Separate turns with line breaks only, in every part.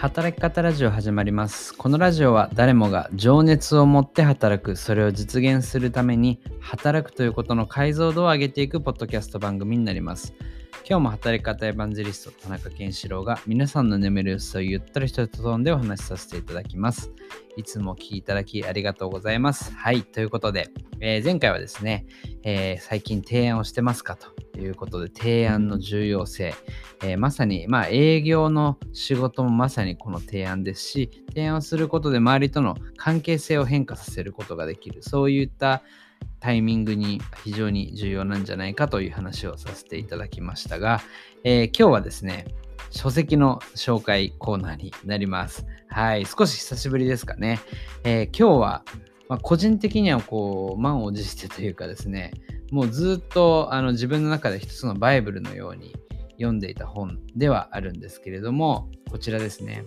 働き方ラジオ始まります。このラジオは誰もが情熱を持って働く、それを実現するために働くということの解像度を上げていくポッドキャスト番組になります。今日も働き方エヴァンジェリスト田中健志郎が皆さんの眠る様子をゆったりと飛んでお話しさせていただきます。いつもお聞きいただきありがとうございます。はい、ということで、えー前回はですね、えー最近提案をしてますかということで提案の重要性、えーまさに、まあ、営業の仕事もまさにこの提案ですし提案をすることで周りとの関係性を変化させることができるそういったタイミングに非常に重要なんじゃないかという話をさせていただきましたが、えー今日はですね書籍の紹介コーナーになります。はい、少し久しぶりですかね。えー今日は、まあ、個人的にはこう満を持してというかですねもうずっとあの自分の中で一つのバイブルのように読んでいた本ではあるんですけれどもこちらですね、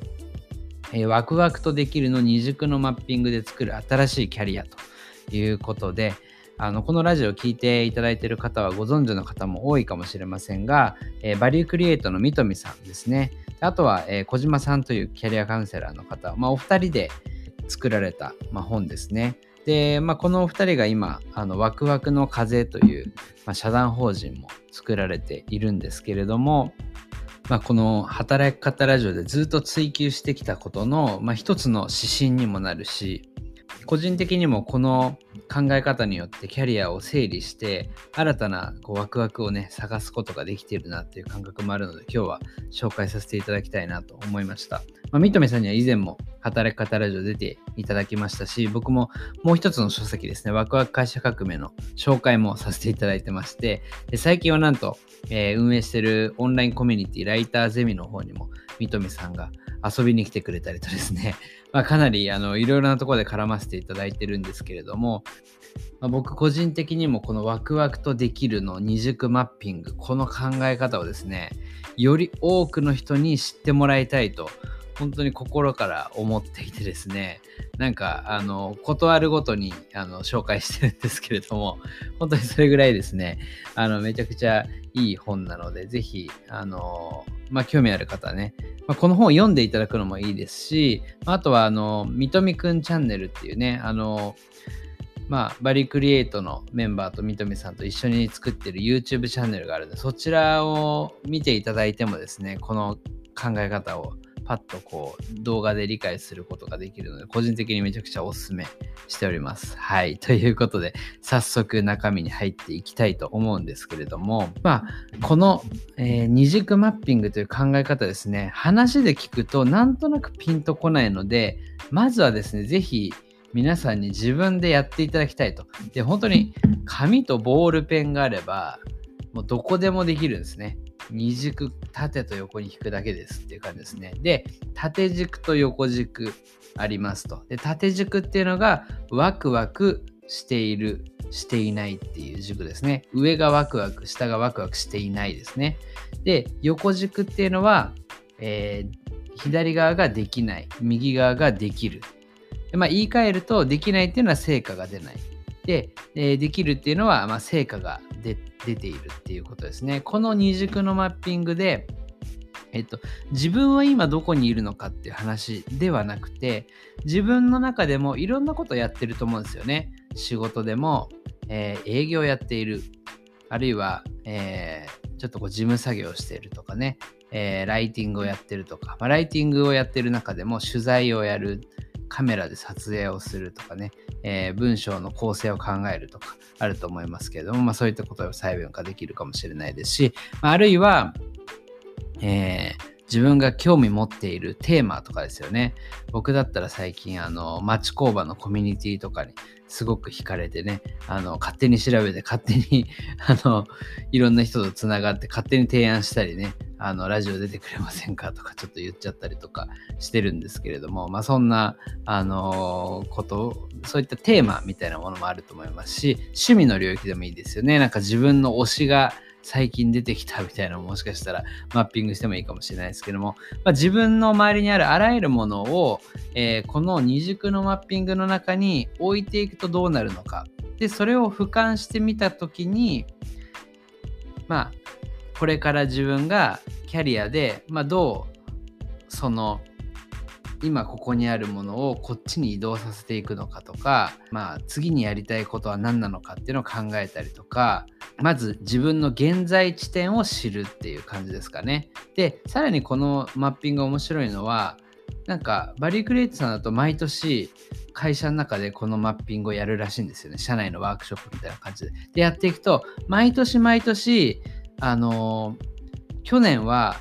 えーワクワクとできるの二軸のマッピングで作る新しいキャリアということであのこのラジオを聞いていただいている方はご存知の方も多いかもしれませんが、えーバリュークリエイトの三富さんですねあとは、えー小島さんというキャリアカウンセラーの方、まあ、お二人で作られた、まあ、本ですね。で、まあ、このお二人が今、あのワクワクの風という、まあ、社団法人も作られているんですけれども、まあ、この働き方ラジオでずっと追求してきたことの、まあ、一つの指針にもなるし、個人的にもこの考え方によってキャリアを整理して新たなこうワクワクをね探すことができているなっていう感覚もあるので今日は紹介させていただきたいなと思いました。まあ、三富さんには以前も働き方ラジオ出ていただきましたし僕ももう一つの書籍ですねワクワク会社革命の紹介もさせていただいてましてで最近はなんと、えー運営してるオンラインコミュニティライターゼミの方にも三富さんが遊びに来てくれたりとですね、まあ、かなりあのいろいろなところで絡ませていただいてるんですけれども、まあ僕個人的にもこのワクワクとできるの二軸マッピングこの考え方をですねより多くの人に知ってもらいたいと本当に心から思っていてですねなんかあの断るごとにあの紹介してるんですけれども本当にそれぐらいですねあのめちゃくちゃいい本なのでぜひあのまあ興味ある方はね、まあ、この本を読んでいただくのもいいですしあとはあのみとみくんチャンネルっていうねあのまあ、バリクリエイトのメンバーとみとみさんと一緒に作ってる YouTube チャンネルがあるので、そちらを見ていただいてもですね、この考え方をパッとこう動画で理解することができるので、個人的にめちゃくちゃおすすめしております。はい。ということで、早速中身に入っていきたいと思うんですけれども、まあ、この、えー二軸マッピングという考え方ですね、話で聞くとなんとなくピンとこないので、まずはですね、ぜひ皆さんに自分でやっていただきたいと。で、本当に紙とボールペンがあれば、もうどこでもできるんですね。二軸、縦と横に引くだけですっていう感じですね。で、縦軸と横軸ありますと。で、縦軸っていうのがワクワクしている、していないっていう軸ですね。上がワクワク、下がワクワクしていないですね。で、横軸っていうのは、えー左側ができない、右側ができる。でまあ、言い換えると、できないっていうのは成果が出ない。で、えできるっていうのは、まあ、成果が出ているっていうことですね。この二軸のマッピングで、えっと、自分は今どこにいるのかっていう話ではなくて、自分の中でもいろんなことやってると思うんですよね。仕事でも、えー営業やっている。あるいは、えーちょっとこう事務作業をしているとかね、えーライティングをやってるとか、まあ、ライティングをやってる中でも取材をやる、カメラで撮影をするとかね、えー文章の構成を考えるとかあると思いますけれども、まあ、そういったことを細分化できるかもしれないですし、まああるいは、えー自分が興味持っているテーマとかですよね。僕だったら最近、あの、町工場のコミュニティとかにすごく惹かれてね、あの、勝手に調べて、勝手に、あの、いろんな人とつながって、勝手に提案したりね、あの、ラジオ出てくれませんかとかちょっと言っちゃったりとかしてるんですけれども、まあ、そんな、あのこと、そういったテーマみたいなものもあると思いますし、趣味の領域でもいいですよね。なんか自分の推しが最近出てきたみたいなのももしかしたらマッピングしてもいいかもしれないですけども、まあ、自分の周りにあるあらゆるものを、えーこの二軸のマッピングの中に置いていくとどうなるのか。で、それを俯瞰してみたときに、まあ、これから自分がキャリアで、まあ、どうその今ここにあるものをこっちに移動させていくのかとか、まあ、次にやりたいことは何なのかっていうのを考えたりとかまず自分の現在地点を知るっていう感じですかね。でさらにこのマッピング面白いのはなんかバリークリエイトさんだと毎年会社の中でこのマッピングをやるらしいんですよね。社内のワークショップみたいな感じで。でやっていくと毎年毎年あの去年は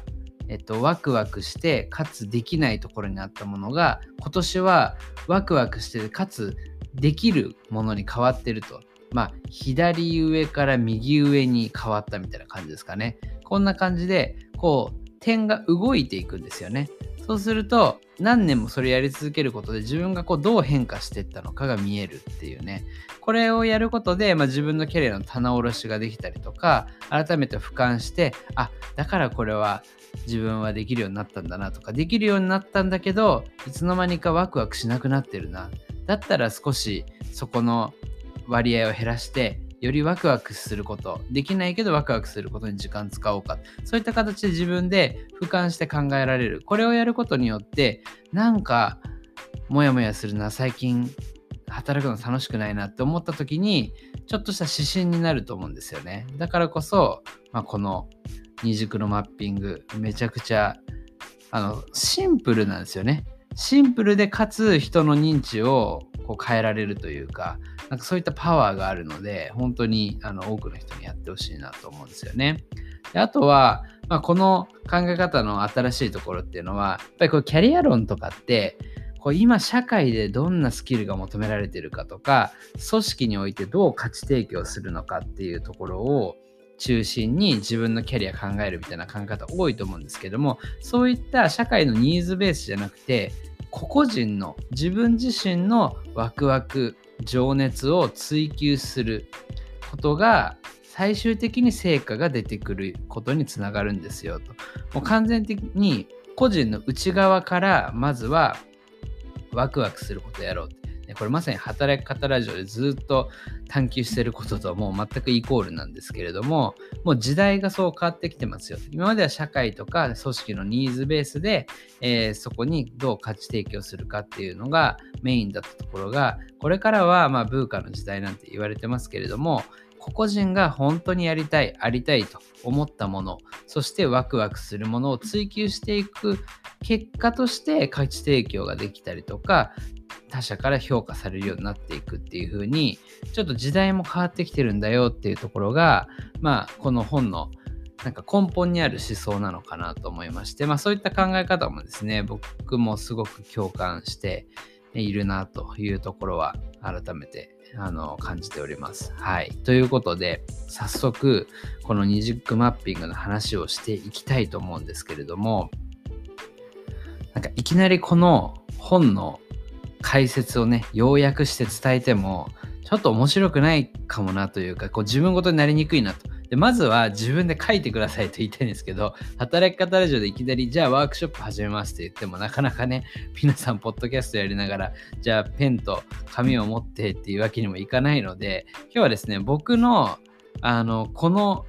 えっと、ワクワクしてかつできないところにあったものが今年はワクワクしてかつできるものに変わってると。まあ、左上から右上に変わったみたいな感じですかね。こんな感じで、こう、点が動いていくんですよね。そうすると、何年もそれやり続けることで自分がこうどう変化していったのかが見えるっていうね。これをやることで、まあ、自分のキャリアの棚卸しができたりとか、改めて俯瞰して、あ、だからこれは自分はできるようになったんだなとかできるようになったんだけどいつの間にかワクワクしなくなってるなだったら少しそこの割合を減らしてよりワクワクすること。できないけどワクワクすることに時間使おうか。そういった形で自分で俯瞰して考えられる。これをやることによってなんかモヤモヤするな。最近働くの楽しくないなって思った時にちょっとした指針になると思うんですよね。だからこそ、まあ、この二軸のマッピングめちゃくちゃあのシンプルなんですよね。シンプルでかつ人の認知をこう変えられるというかなんかそういったパワーがあるので本当にあの多くの人にやってほしいなと思うんですよね。であとは、まあ、この考え方の新しいところっていうのはやっぱりこうキャリア論とかってこう今社会でどんなスキルが求められてるかとか組織においてどう価値提供するのかっていうところを中心に自分のキャリア考えるみたいな考え方多いと思うんですけどもそういった社会のニーズベースじゃなくて個々人の自分自身のワクワク情熱を追求することが最終的に成果が出てくることにつながるんですよと。もう完全的に個人の内側からまずはワクワクすることやろうこれまさに働き方ラジオでずっと探求してることともう全くイコールなんですけれども、もう時代がそう変わってきてますよ。今までは社会とか組織のニーズベースで、えー、そこにどう価値提供するかっていうのがメインだったところが、これからはまあブーカの時代なんて言われてますけれども、個々人が本当にやりたい、ありたいと思ったもの、そしてワクワクするものを追求していく結果として価値提供ができたりとか、他者から評価されるようになっていくっていう風にちょっと時代も変わってきてるんだよっていうところがまあこの本のなんか根本にある思想なのかなと思いまして、まあそういった考え方もですね、僕もすごく共感しているなというところは改めてあの感じております。はい。ということで、早速この二軸マッピングの話をしていきたいと思うんですけれども、なんかいきなりこの本の解説をね、要約して伝えても、ちょっと面白くないかもなというか、こう自分ごとになりにくいなと。でまずは自分で書いてくださいと言いたいんですけど、働き方ラジオでいきなり、じゃあワークショップ始めますって言っても、なかなかね、皆さん、ポッドキャストやりながら、じゃあペンと紙を持ってっていうわけにもいかないので、今日はですね、僕の、あの、この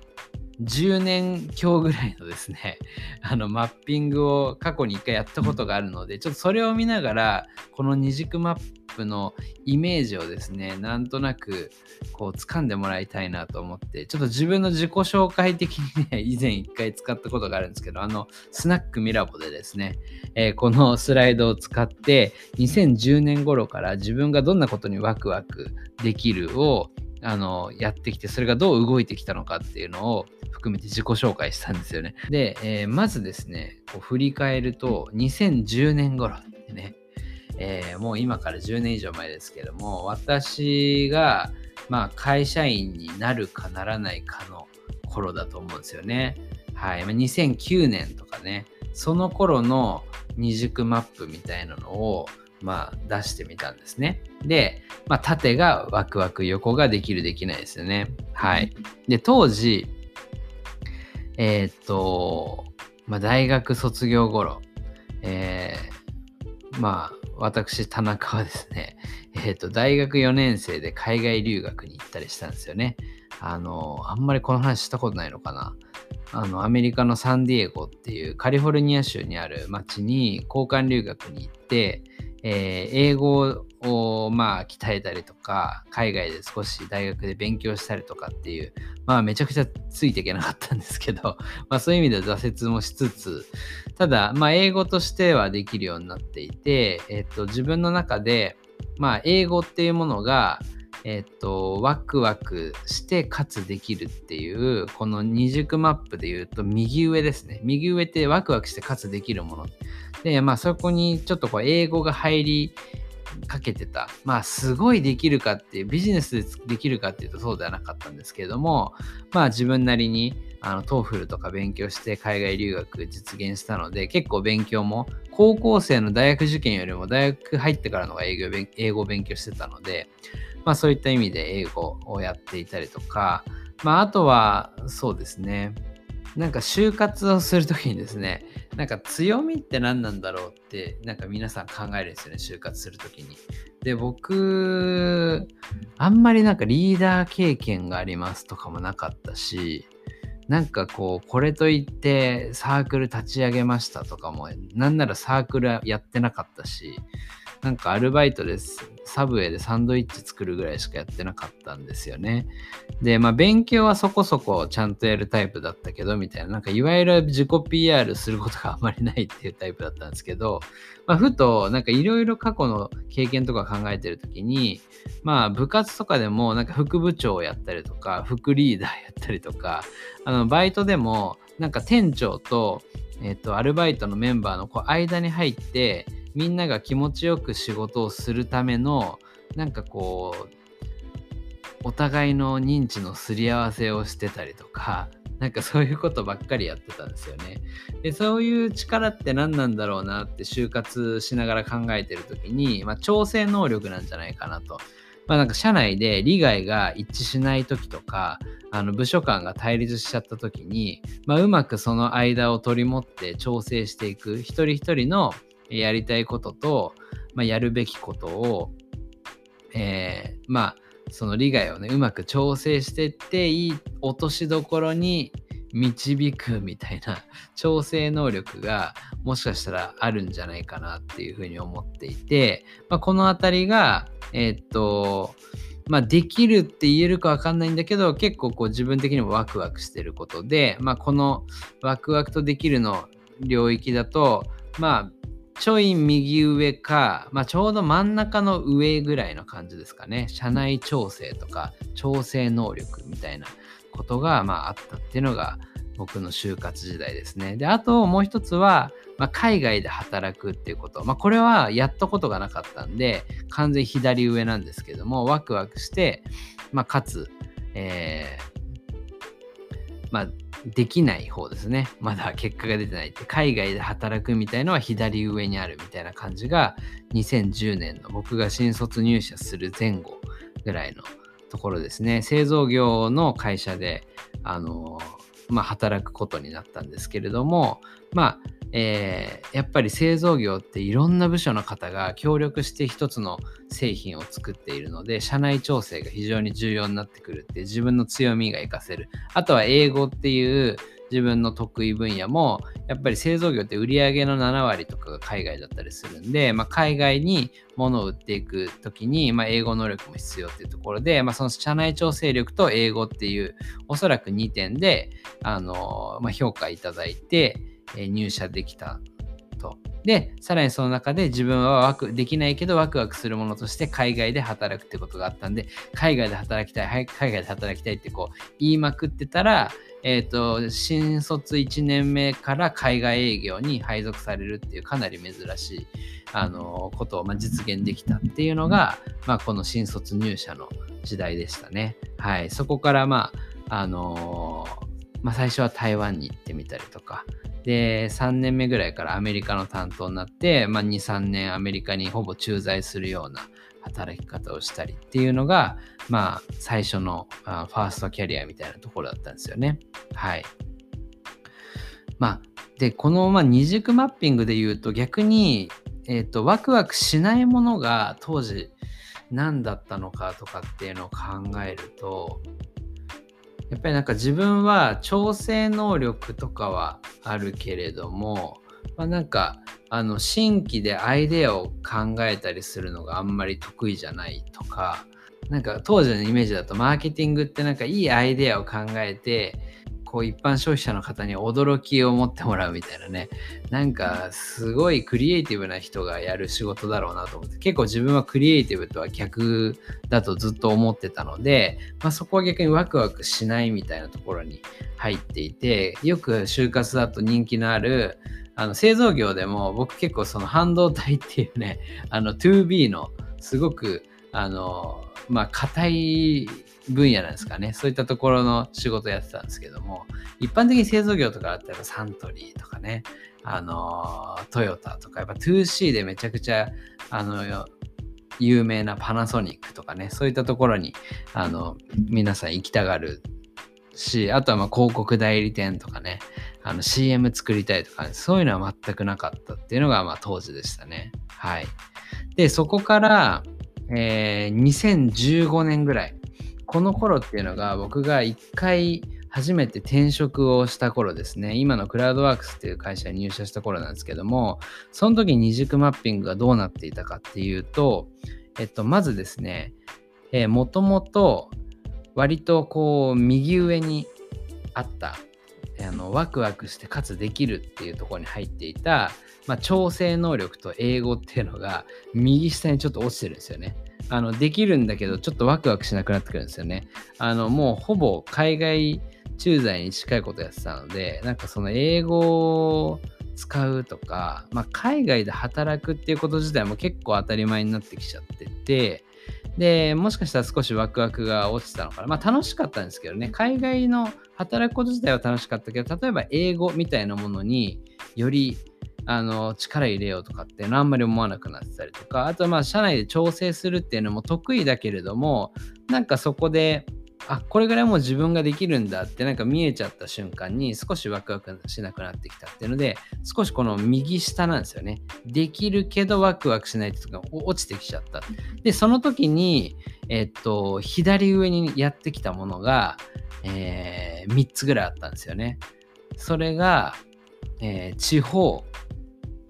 10年強ぐらいのですね、あのマッピングを過去に1回やったことがあるので、ちょっとそれを見ながら、この二軸マップのイメージをですね、なんとなくこう掴んでもらいたいなと思って、ちょっと自分の自己紹介的にね、以前1回使ったことがあるんですけど、あの、スナックミラボでですね、えー、このスライドを使って、2010年頃から自分がどんなことにワクワクできるをあのやってきてそれがどう動いてきたのかっていうのを含めて自己紹介したんですよね。で、えー、まずですねこう振り返ると2010年頃ってね、えー、もう今から10年以上前ですけども私が、まあ、会社員になるかならないかの頃だと思うんですよね。はい、2009年とかねその頃の二軸マップみたいなのをまあ、出してみたんですね。で、まあ、縦がワクワク、横ができる、できないですよね。はい。で、当時、えー、っと、まあ、大学卒業頃、えー、まあ、私、田中はですね、えー、っと、大学4年生で海外留学に行ったりしたんですよね。あの、あんまりこの話したことないのかな。あのアメリカのサンディエゴっていうカリフォルニア州にある町に交換留学に行って、えー、英語をまあ鍛えたりとか海外で少し大学で勉強したりとかっていうまあめちゃくちゃついていけなかったんですけど、まあそういう意味では挫折もしつつただまあ英語としてはできるようになっていて、えっ、と自分の中でまあ英語っていうものがえっと、ワクワクしてかつできるっていう、この二軸マップで言うと右上ですね。右上ってワクワクしてかつできるもの。で、まあそこにちょっとこう英語が入りかけてた。まあすごいできるかっていう、ビジネスでできるかっていうとそうではなかったんですけれども、まあ自分なりにあの、 TOEFL とか勉強して海外留学実現したので、結構勉強も、高校生の大学受験よりも大学入ってからのが英語勉強してたので、まあそういった意味で英語をやっていたりとか、まああとはそうですね、なんか就活をするときにですね、なんか強みって何なんだろうって、なんか皆さん考えるんですよね、就活するときに。で、僕、あんまりなんかリーダー経験がありますとかもなかったし、なんかこう、これといってサークル立ち上げましたとかも、なんならサークルやってなかったし、なんかアルバイトです。サブウェイでサンドイッチ作るぐらいしかやってなかったんですよね。で、まあ勉強はそこそこちゃんとやるタイプだったけど、みたいな、なんかいわゆる自己 PR することがあまりないっていうタイプだったんですけど、まあふとなんかいろいろ過去の経験とか考えてるときに、まあ部活とかでもなんか副部長をやったりとか、副リーダーやったりとか、あのバイトでもなんか店長と、えっ、と、アルバイトのメンバーのこう間に入って、みんなが気持ちよく仕事をするためのなんかこうお互いの認知のすり合わせをしてたりとかなんかそういうことばっかりやってたんですよね。でそういう力って何なんだろうなって就活しながら考えてる時に、まあ、調整能力なんじゃないかなと。まあなんか社内で利害が一致しない時とかあの部署間が対立しちゃった時に、まあ、うまくその間を取り持って調整していく一人一人のやりたいことと、まあ、やるべきことを、えー、まあその利害をねうまく調整してっていい落としどころに導くみたいな調整能力がもしかしたらあるんじゃないかなっていうふうに思っていて、まあ、この辺りがえー、っとまあ、できるって言えるかわかんないんだけど結構こう自分的にもワクワクしてることで、まあ、このワクワクとできるの領域だとまあちょい右上か、まあ、ちょうど真ん中の上ぐらいの感じですかね。社内調整とか調整能力みたいなことが、まあ、あったっていうのが僕の就活時代ですね。で、あともう一つは、まあ、海外で働くっていうこと。まあ、これはやったことがなかったんで、完全左上なんですけども、ワクワクして、まあ、かつ、えー、まあ、できない方ですね。まだ結果が出てないって、海外で働くみたいのは左上にあるみたいな感じが、2010年の僕が新卒入社する前後ぐらいのところですね。製造業の会社で、あの、まあ、働くことになったんですけれども、まあ、えー、やっぱり製造業っていろんな部署の方が協力して一つの製品を作っているので社内調整が非常に重要になってくるって自分の強みが活かせる。あとは英語っていう自分の得意分野もやっぱり製造業って売り上げの7割とかが海外だったりするんで、まあ、海外に物を売っていく時に、まあ、英語能力も必要っていうところで、まあ、その社内調整力と英語っていうおそらく2点であの、ま、評価いただいて入社できたと。で、さらにその中で自分はワクできないけどワクワクするものとして海外で働くってことがあったんで、海外で働きたい、海外で働きたいってこう言いまくってたら、えっ、ー、と、新卒1年目から海外営業に配属されるっていうかなり珍しい、あのことを、ま、実現できたっていうのが、まあ、この新卒入社の時代でしたね。はい。そこから、まあ、あのまあ、最初は台湾に行ってみたりとか、で、3年目ぐらいからアメリカの担当になって、まあ、2、3年アメリカにほぼ駐在するような働き方をしたりっていうのが、まあ、最初のファーストキャリアみたいなところだったんですよね。はい。まあ、で、この、まあ、二軸マッピングで言うと逆に、えっ、ー、と、ワクワクしないものが当時何だったのかとかっていうのを考えると、やっぱりなんか自分は調整能力とかはあるけれども、まあ、なんかあの新規でアイデアを考えたりするのがあんまり得意じゃないとかなんか当時のイメージだとマーケティングってなんかいいアイデアを考えてこう一般消費者の方に驚きを持ってもらうみたいなね。なんかすごいクリエイティブな人がやる仕事だろうなと思って。結構自分はクリエイティブとは逆だとずっと思ってたので、まあ、そこは逆にワクワクしないみたいなところに入っていてよく就活だと人気のあるあの製造業でも僕結構その半導体っていうねあの 2B のすごくあのまあ硬い分野なんですかね。そういったところの仕事やってたんですけども、一般的に製造業とかだったらサントリーとかね、あの、トヨタとか、やっぱ 2C でめちゃくちゃ、あの、有名なパナソニックとかね、そういったところに、あの、皆さん行きたがるし、あとはま広告代理店とかね、あの CM 作りたいとか、ね、そういうのは全くなかったっていうのがまあ当時でしたね。はい。で、そこから、えー、2015年ぐらい、この頃っていうのが僕が一回初めて転職をした頃ですね。今のクラウドワークスっていう会社に入社した頃なんですけども、その時二軸マッピングがどうなっていたかっていうと、えっと、まずですね、えー、もともと割とこう右上にあったあのワクワクしてかつできるっていうところに入っていた、まあ、調整能力と英語っていうのが右下にちょっと落ちてるんですよね。あのできるんだけどちょっとワクワクしなくなってくるんですよね。あのもうほぼ海外駐在に近いことやってたのでなんかその英語を使うとか、まあ、海外で働くっていうこと自体も結構当たり前になってきちゃっててでもしかしたら少しワクワクが落ちたのかなまあ楽しかったんですけどね海外の働くこと自体は楽しかったけど例えば英語みたいなものによりあの力入れようとかっていうのはあんまり思わなくなってたりとかあとまあ社内で調整するっていうのも得意だけれどもなんかそこであこれぐらいもう自分ができるんだってなんか見えちゃった瞬間に少しワクワクしなくなってきたっていうので少しこの右下なんですよね。できるけどワクワクしないっていうのが落ちてきちゃった。でその時にえっと左上にやってきたものが、えー、3つぐらいあったんですよね。それが、えー、地方。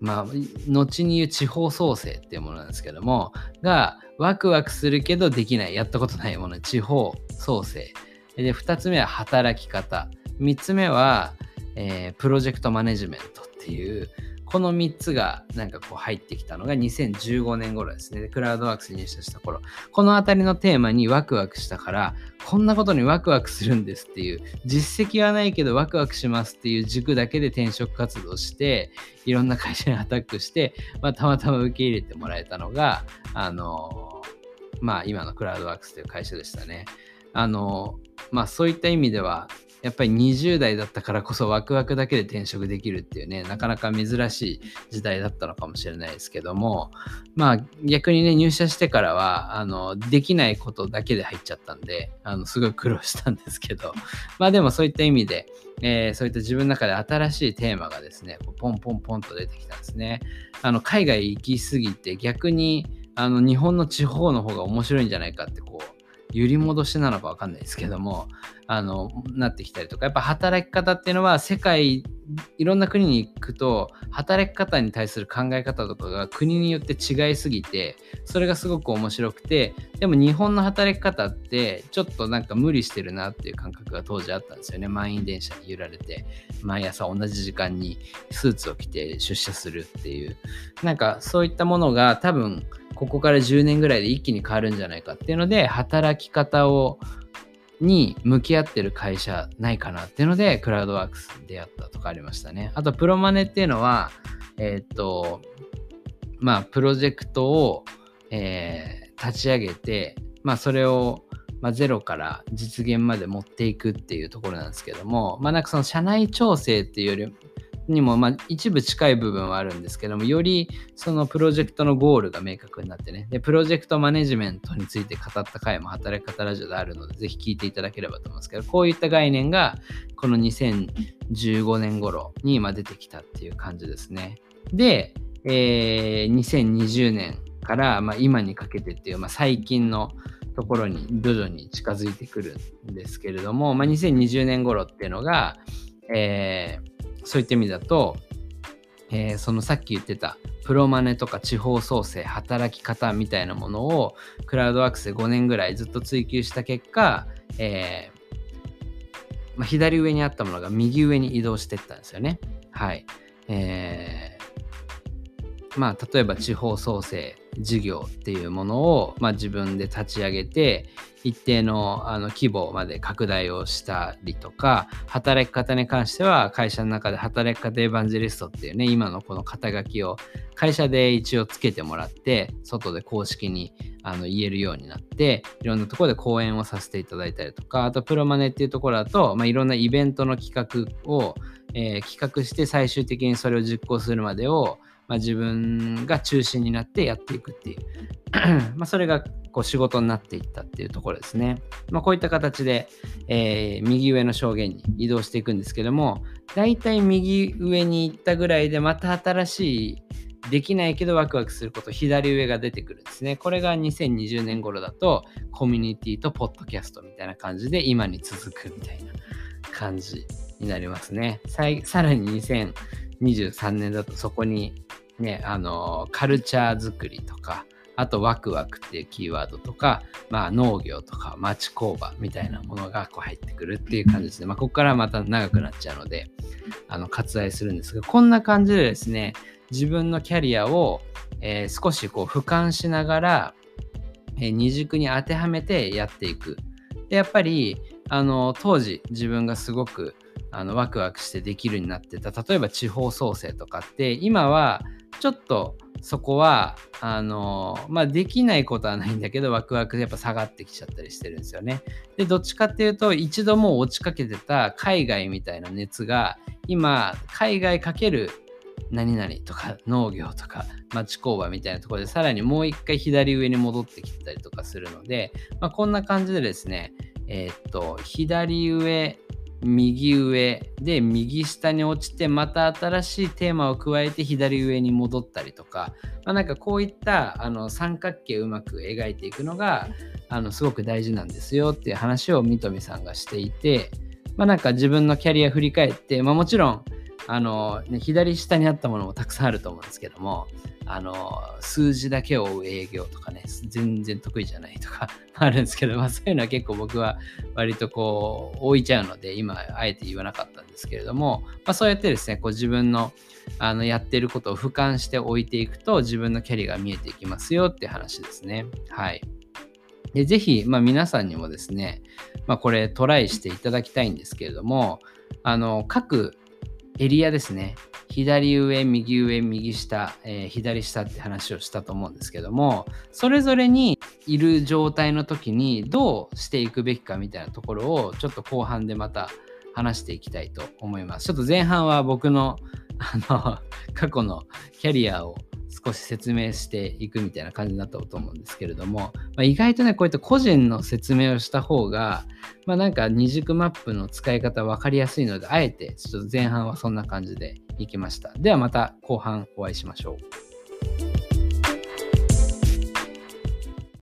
まあ、後に言う地方創生っていうものなんですけども、が、ワクワクするけどできない、やったことないもの、地方創生。で、2つ目は働き方。3つ目は、えー、プロジェクトマネジメントっていう、この3つがなんかこう入ってきたのが2015年頃ですね。クラウドワークスに入社した頃。このあたりのテーマにワクワクしたから、こんなことにワクワクするんですっていう、実績はないけどワクワクしますっていう軸だけで転職活動して、いろんな会社にアタックして、まあ、たまたま受け入れてもらえたのが、あのまあ今のクラウドワークスという会社でしたね。あのまあそういった意味では、やっぱり20代だったからこそワクワクだけで転職できるっていうね、なかなか珍しい時代だったのかもしれないですけども、まあ逆にね、入社してからは、あの、できないことだけで入っちゃったんで、あの、すごい苦労したんですけど、まあでもそういった意味で、えー、そういった自分の中で新しいテーマがですね、ポンポンポンと出てきたんですね。あの、海外行き過ぎて逆に、あの、日本の地方の方が面白いんじゃないかってこう、揺り戻しなのか分かんないですけどもあのなってきたりとかやっぱ働き方っていうのは世界いろんな国に行くと働き方に対する考え方とかが国によって違いすぎてそれがすごく面白くてでも日本の働き方ってちょっとなんか無理してるなっていう感覚が当時あったんですよね。満員電車に揺られて毎朝同じ時間にスーツを着て出社するっていう。なんかそういったものが多分ここから10年ぐらいで一気に変わるんじゃないかっていうので働き方をに向き合ってる会社ないかなっていうのでクラウドワークスでやったとかありましたね。あとプロマネっていうのはえー、っとまあプロジェクトを、えー、立ち上げてまあそれをまあ、ゼロから実現まで持っていくっていうところなんですけども、まあ、なんかその社内調整っていうよりにも、まあ、一部近い部分はあるんですけども、よりそのプロジェクトのゴールが明確になってね、で、プロジェクトマネジメントについて語った回も働き方ラジオであるので、ぜひ聞いていただければと思うんですけど、こういった概念が、この2015年頃に今出てきたっていう感じですね。で、えー、2020年から、まあ、今にかけてっていう、まあ、最近のところに徐々に近づいてくるんですけれども、まあ、2020年頃っていうのが、えー、そういった意味だと、えー、そのさっき言ってたプロマネとか地方創生働き方みたいなものをクラウドワークスで5年ぐらいずっと追求した結果、えー、まあ、左上にあったものが右上に移動していったんですよね。はい。えー、まあ例えば地方創生事業っていうものを、まあ、自分で立ち上げて一定のあの規模まで拡大をしたりとか働き方に関しては会社の中で働き方エヴァンジェリストっていうね今のこの肩書きを会社で一応つけてもらって外で公式にあの言えるようになっていろんなところで講演をさせていただいたりとかあとプロマネっていうところだと、まあ、いろんなイベントの企画を、えー、企画して最終的にそれを実行するまでをまあ、自分が中心になってやっていくっていう まあそれがこう仕事になっていったっていうところですね。まあ、こういった形で、えー、右上の証言に移動していくんですけども、だいたい右上に行ったぐらいでまた新しいできないけどワクワクすること左上が出てくるんですね。これが2020年頃だとコミュニティとポッドキャストみたいな感じで今に続くみたいな感じになりますね。さらに2023年だとそこにね、あの、カルチャー作りとか、あとワクワクっていうキーワードとか、まあ農業とか町工場みたいなものがこう入ってくるっていう感じですね。まあここからまた長くなっちゃうので、あの割愛するんですが、こんな感じでですね、自分のキャリアを、えー、少しこう俯瞰しながら、えー、二軸に当てはめてやっていく。で、やっぱり、あの、当時自分がすごくあのワクワクしてできるようになってた、例えば地方創生とかって、今はちょっとそこは、あの、まあ、できないことはないんだけど、ワクワクでやっぱ下がってきちゃったりしてるんですよね。で、どっちかっていうと、一度もう落ちかけてた海外みたいな熱が、今、海外かける何々とか農業とか町工場みたいなところでさらにもう一回左上に戻ってきてたりとかするので、まあ、こんな感じでですね、えー、っと、左上右上で右下に落ちてまた新しいテーマを加えて左上に戻ったりとか、まあ、なんかこういったあの三角形をうまく描いていくのがあのすごく大事なんですよっていう話を三富さんがしていて、まあ、なんか自分のキャリア振り返って、まあ、もちろんあの、ね、左下にあったものもたくさんあると思うんですけどもあの数字だけを追う営業とかね全然得意じゃないとか あるんですけど、まあ、そういうのは結構僕は割とこう置いちゃうので今あえて言わなかったんですけれども、まあ、そうやってですねこう自分のあのやってることを俯瞰して置いていくと自分のキャリアが見えていきますよって話ですね。はい。でぜひ、まあ、皆さんにもですね、まあ、これトライしていただきたいんですけれども、あの各エリアですね。左上、右上、右下、えー、左下って話をしたと思うんですけども、それぞれにいる状態の時にどうしていくべきかみたいなところをちょっと後半でまた話していきたいと思います。ちょっと前半は僕のあの過去のキャリアを少し説明していくみたいな感じになったと思うんですけれども、まあ、意外とね、こういった個人の説明をした方が、まあなんか二軸マップの使い方分かりやすいので、あえてちょっと前半はそんな感じでいきました。ではまた後半お会いしましょう。